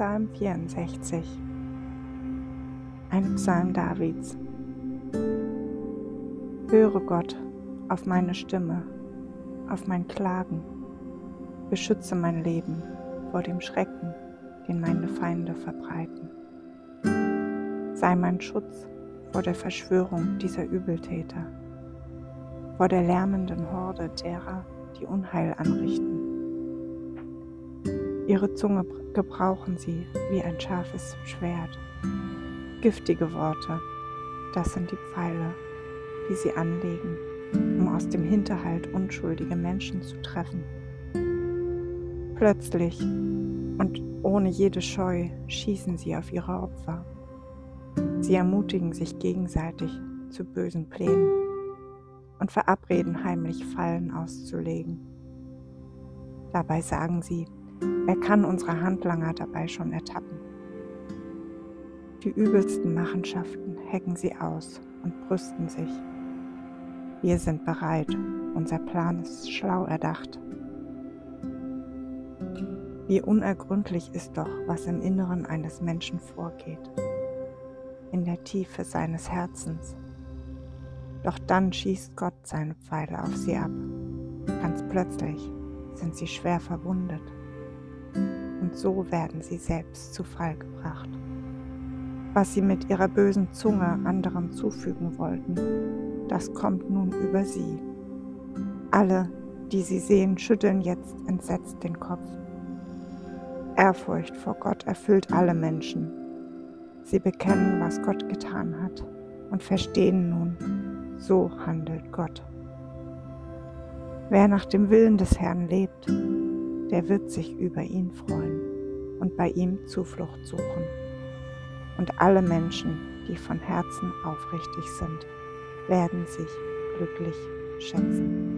Psalm 64 Ein Psalm Davids Höre Gott auf meine Stimme, auf mein Klagen, beschütze mein Leben vor dem Schrecken, den meine Feinde verbreiten. Sei mein Schutz vor der Verschwörung dieser Übeltäter, vor der lärmenden Horde derer, die Unheil anrichten. Ihre Zunge gebrauchen sie wie ein scharfes Schwert. Giftige Worte, das sind die Pfeile, die sie anlegen, um aus dem Hinterhalt unschuldige Menschen zu treffen. Plötzlich und ohne jede Scheu schießen sie auf ihre Opfer. Sie ermutigen sich gegenseitig zu bösen Plänen und verabreden heimlich Fallen auszulegen. Dabei sagen sie, wer kann unsere Handlanger dabei schon ertappen? Die übelsten Machenschaften hecken sie aus und brüsten sich. Wir sind bereit, unser Plan ist schlau erdacht. Wie unergründlich ist doch, was im Inneren eines Menschen vorgeht, in der Tiefe seines Herzens. Doch dann schießt Gott seine Pfeile auf sie ab. Ganz plötzlich sind sie schwer verwundet und so werden sie selbst zu Fall gebracht. Was sie mit ihrer bösen Zunge anderen zufügen wollten, das kommt nun über sie. Alle, die sie sehen, schütteln jetzt entsetzt den Kopf. Ehrfurcht vor Gott erfüllt alle Menschen. Sie bekennen, was Gott getan hat und verstehen nun, so handelt Gott. Wer nach dem Willen des Herrn lebt, der wird sich über ihn freuen und bei ihm Zuflucht suchen. Und alle Menschen, die von Herzen aufrichtig sind, werden sich glücklich schätzen.